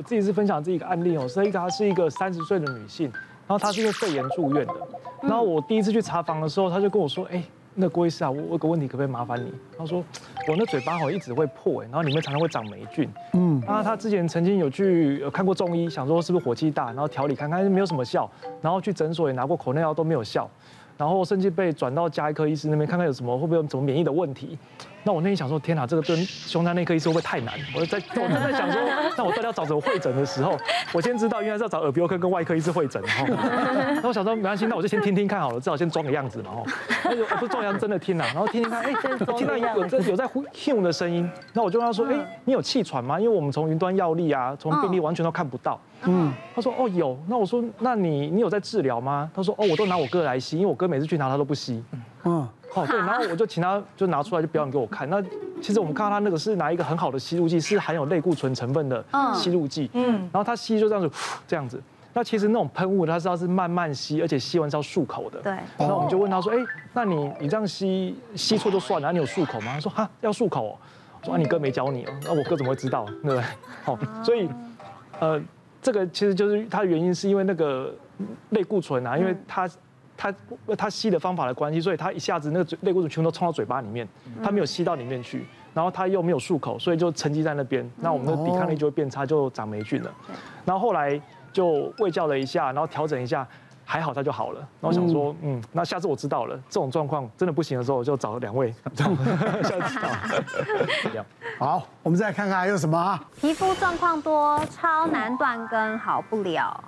我自己是分享这一个案例哦，是一个她是一个三十岁的女性，然后她是因为肺炎住院的，然后我第一次去查房的时候，她就跟我说，哎。那郭医师啊，我我有个问题，可不可以麻烦你？她说我那嘴巴好一直会破哎，然后里面常常会长霉菌。嗯，那她之前曾经有去看过中医，想说是不是火气大，然后调理看看没有什么效，然后去诊所也拿过口内药都没有效，然后甚至被转到加医科医师那边看看有什么会不会有什么免疫的问题。那我那天想说，天哪，这个对胸腔内科医师会不会太难？我在我正在想说，那我到底要找什么会诊的时候，我先知道原来是要找耳鼻喉科跟外科医师会诊。然后我想说没关系，那我就先听听看好了，至少先装个样子嘛。那就不是装样真的听了，然后听听看，哎，听到有有在呼呼的声音，那我就跟他说，哎，你有气喘吗？因为我们从云端药力啊，从病历完全都看不到。嗯，他说哦有，那我说那你你有在治疗吗？他说哦我都拿我哥来吸，因为我哥每次去拿他都不吸。嗯。哦，对，然后我就请他就拿出来就表演给我看。那其实我们看到他那个是拿一个很好的吸入剂，是含有类固醇成分的吸入剂。嗯。然后他吸就这样子，这样子。那其实那种喷雾，他知道是慢慢吸，而且吸完是要漱口的。对。然后我们就问他说：“哎，那你你这样吸吸错就算了，你有漱口吗？”他说：“哈，要漱口。”我说：“啊，你哥没教你哦。”那我哥怎么会知道？对不对？好，所以呃，这个其实就是它的原因，是因为那个类固醇啊，因为它。他他吸的方法的关系，所以他一下子那个嘴类固醇全部都冲到嘴巴里面，他没有吸到里面去，然后他又没有漱口，所以就沉积在那边。那我们的抵抗力就会变差，就长霉菌了。然后后来就喂教了一下，然后调整一下，还好他就好了。然后想说，嗯，那下次我知道了，这种状况真的不行的时候，我就找两位。这样，下次知道。好，我们再看看还有什么啊？皮肤状况多，超难断根，好不了。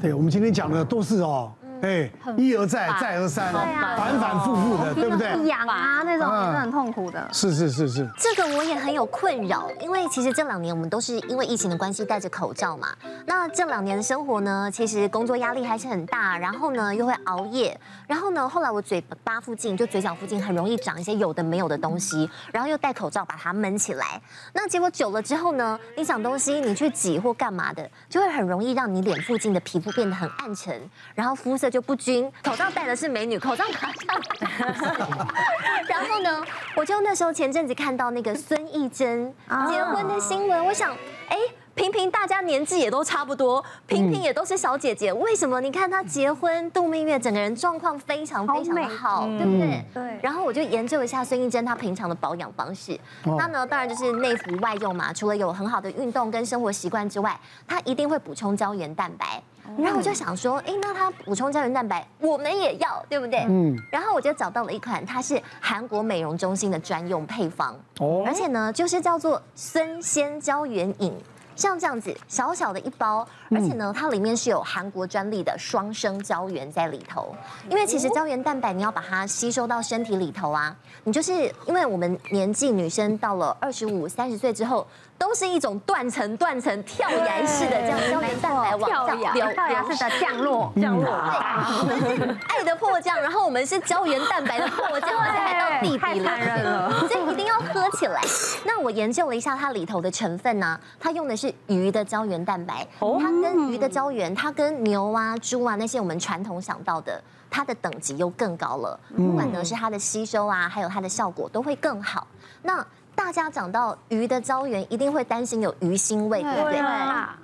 对，我们今天讲的都是哦。哎，一而再，再而三，反反复复的，对不对？痒啊，那种也是很痛苦的。是是是是，这个我也很有困扰，因为其实这两年我们都是因为疫情的关系戴着口罩嘛。那这两年的生活呢，其实工作压力还是很大，然后呢又会熬夜，然后呢后来我嘴巴附近就嘴角附近很容易长一些有的没有的东西，然后又戴口罩把它闷起来。那结果久了之后呢，你想东西你去挤或干嘛的，就会很容易让你脸附近的皮肤变得很暗沉，然后肤色。就不均，口罩戴的是美女，口罩拿上。然后呢，我就那时候前阵子看到那个孙艺珍结婚的新闻，我想，哎，平平大家年纪也都差不多，平平也都是小姐姐，为什么？你看她结婚度蜜月，整个人状况非常非常的好，对不对？对。然后我就研究一下孙艺珍她平常的保养方式，那呢当然就是内服外用嘛，除了有很好的运动跟生活习惯之外，她一定会补充胶原蛋白。然后我就想说，哎，那它补充胶原蛋白，我们也要，对不对？嗯。然后我就找到了一款，它是韩国美容中心的专用配方，哦，而且呢，就是叫做孙鲜胶原饮。像这样子小小的一包，而且呢，它里面是有韩国专利的双生胶原在里头。因为其实胶原蛋白你要把它吸收到身体里头啊，你就是因为我们年纪女生到了二十五、三十岁之后，都是一种断层、断层、跳崖式的这样胶原蛋白往上流，跳崖式的降落，降落。对，我们是爱的迫降，然后我们是胶原蛋白的迫降，而且还到地底了，所以一定要喝起来。那我研究了一下它里头的成分呢，它用的是。是鱼的胶原蛋白，它跟鱼的胶原，它跟牛啊、猪啊那些我们传统想到的，它的等级又更高了。不管呢是它的吸收啊，还有它的效果都会更好。那大家讲到鱼的胶原，一定会担心有鱼腥味，对不对？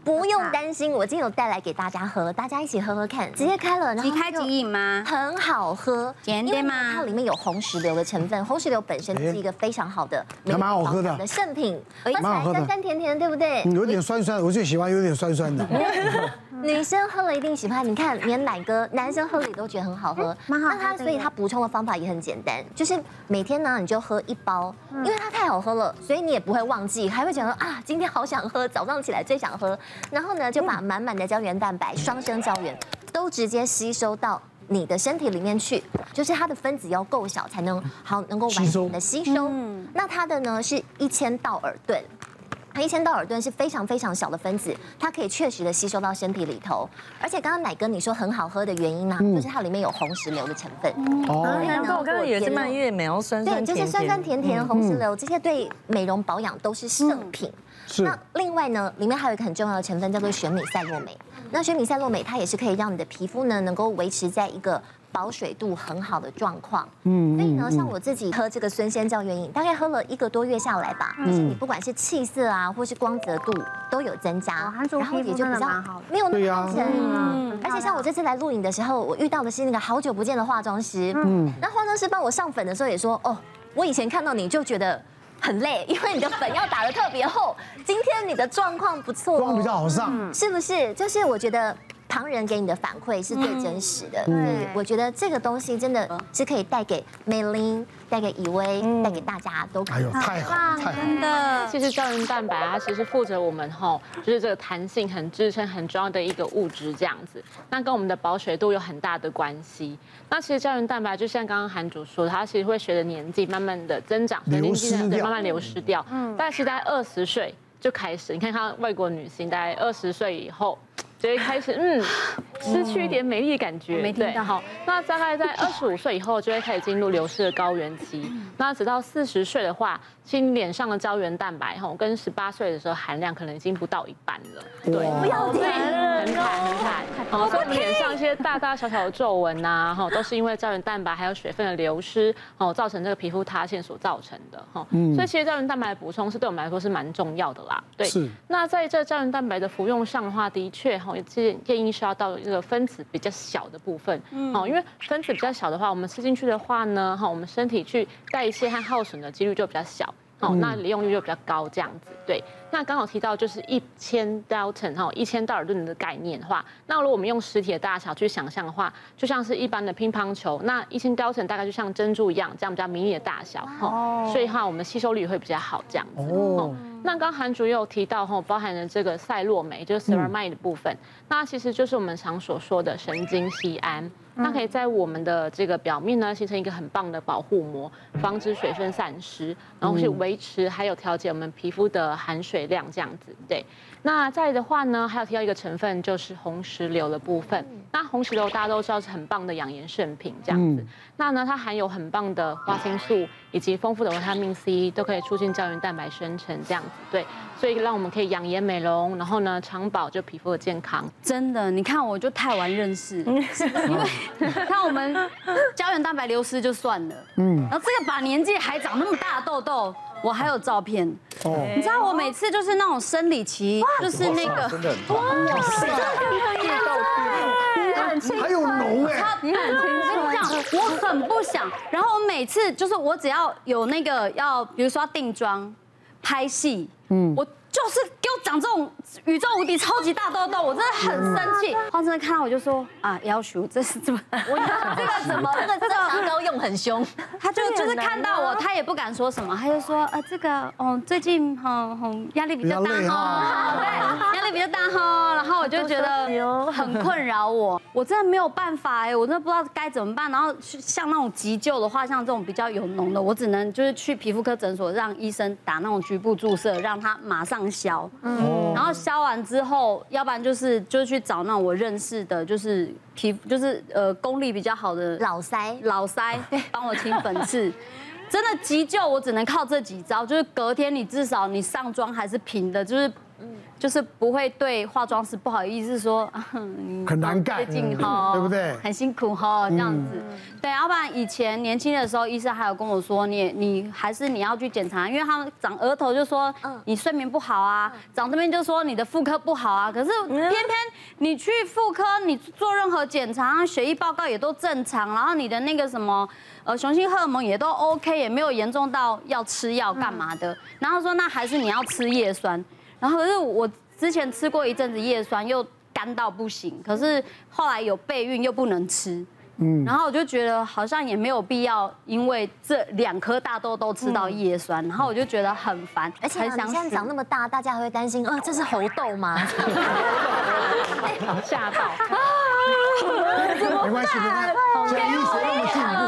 不用担心，我今天有带来给大家喝，大家一起喝喝看。直接开了，然后即开即饮吗？很好喝，甜点吗？它里面有红石榴的成分，红石榴本身是一个非常好的、蛮好喝的圣品，喝起来酸酸甜甜，对不对？有点酸酸，我最喜欢有点酸酸的。女生喝了一定喜欢，你看连奶哥男生喝了也都觉得很好喝。那它所以它补充的方法也很简单，就是每天呢你就喝一包，因为它太好喝了，所以你也不会忘记，还会觉得啊今天好想喝，早上起来最想喝。然后呢就把满满的胶原蛋白、双生胶原都直接吸收到你的身体里面去，就是它的分子要够小才能好能够完全的吸收。那它的呢是一千道尔顿。一千道尔顿是非常非常小的分子，它可以确实的吸收到身体里头。而且刚刚奶哥你说很好喝的原因呢、啊，就是它里面有红石榴的成分。哦，难怪我刚刚也是蔓越莓，酸酸甜甜。对，就是酸酸甜甜红石榴这些对美容保养都是圣品。是。那另外呢，里面还有一个很重要的成分叫做玄米赛洛美。那玄米赛洛美它也是可以让你的皮肤呢能够维持在一个保水度很好的状况。嗯，所以呢，像我自己喝这个孙仙胶原饮，大概喝了一个多月下来吧，就是你不管是气色啊，或是光泽度都有增加，然后也就比较没有那么暗沉。嗯，而且像我这次来录影的时候，我遇到的是那个好久不见的化妆师。嗯，那化妆师帮我上粉的时候也说，哦，我以前看到你就觉得。很累，因为你的粉要打得特别厚。今天你的状况不错，妆比较好上，是不是？就是我觉得。旁人给你的反馈是最真实的，对，我觉得这个东西真的是可以带给美玲、带给以薇、带给大家都可以。太好，真的。其实胶原蛋白它，其实负责我们吼，就是这个弹性很支撑很重要的一个物质，这样子。那跟我们的保水度有很大的关系。那其实胶原蛋白就像刚刚韩主说，它其实会随着年纪慢慢的增长，流失掉，慢慢流失掉。嗯。但是在二十岁就开始，你看看外国女性，大概二十岁以后。直接开始嗯，失去一点美丽的感觉，没听到。好，那大概在二十五岁以后就会开始进入流失的高原期。那直到四十岁的话，其实脸上的胶原蛋白哈，跟十八岁的时候含量可能已经不到一半了。对，不要脸，很惨很惨。好，所以脸上一些大大小小的皱纹呐，哈，都是因为胶原蛋白还有水分的流失，哦，造成这个皮肤塌陷所造成的哈。所以其实胶原蛋白的补充是对我们来说是蛮重要的啦。对。是。那在这胶原蛋白的服用上的话，的确哈。建建议是要到一个分子比较小的部分，哦，因为分子比较小的话，我们吃进去的话呢，哈，我们身体去代谢和耗损的几率就比较小，哦，那利用率就比较高，这样子，对。那刚好提到就是一千 Dalton 哈，一千道尔顿的概念的话，那如果我们用实体的大小去想象的话，就像是一般的乒乓球，那一千 Dalton 大概就像珍珠一样，这样比较迷你的大小，哦，所以话我们吸收率会比较好，这样子，哦。那刚韩主也有提到哈，包含了这个赛洛酶，就是 ceramide 的部分，那其实就是我们常所说的神经酰胺。它可以在我们的这个表面呢，形成一个很棒的保护膜，防止水分散失，然后去维持还有调节我们皮肤的含水量这样子。对，那再的话呢，还有提到一个成分就是红石榴的部分。那红石榴大家都知道是很棒的养颜圣品这样子。那呢，它含有很棒的花青素以及丰富的维他命 C，都可以促进胶原蛋白生成这样子。对。所以让我们可以养颜美容，然后呢，长保就皮肤的健康。真的，你看我就太晚认识，因为 看我们胶原蛋白流失就算了，嗯，然后这个把年纪还长那么大痘痘，我还有照片。哦，你知道我每次就是那种生理期，就是那个哇，真的很清楚，还有脓哎，你很清楚。我跟你讲，我很不想，然后我每次就是我只要有那个要，比如说要定妆、拍戏。嗯，我就是给我长这种宇宙无敌超级大痘痘，我真的很生气。黄真的看到我就说啊，要求这是怎么？我这个怎么？这个这个牙膏用很凶。他就就是看到我，他也不敢说什么，他就说啊这个哦最近哈很压力比较大哦，对，压力比较大哈。然后我就觉得很困扰我，我真的没有办法哎，我真的不知道该怎么办。然后像那种急救的话，像这种比较有脓的，我只能就是去皮肤科诊所让医生打那种局部注射，让它马上消。嗯，然后消完之后，要不然就是就是去找那种我认识的，就是皮就是呃功力比较好的老塞老塞，帮我清粉刺。真的急救，我只能靠这几招，就是隔天你至少你上妆还是平的，就是。就是不会对化妆师不好意思说，很难干，最近哈，对不对？很辛苦哈，这样子。对，要不然以前年轻的时候，医生还有跟我说，你你还是你要去检查，因为他们长额头就说，你睡眠不好啊，长这边就说你的妇科不好啊。可是偏偏你去妇科，你做任何检查，血液报告也都正常，然后你的那个什么呃雄性荷尔蒙也都 OK，也没有严重到要吃药干嘛的。然后说那还是你要吃叶酸。然后可是我之前吃过一阵子叶酸，又干到不行。可是后来有备孕又不能吃，嗯，然后我就觉得好像也没有必要，因为这两颗大豆都吃到叶酸，然后我就觉得很烦。而且你现在长那么大，大家还会担心，呃，这是猴痘吗？吓到！没关系，没关系，医生那么进步。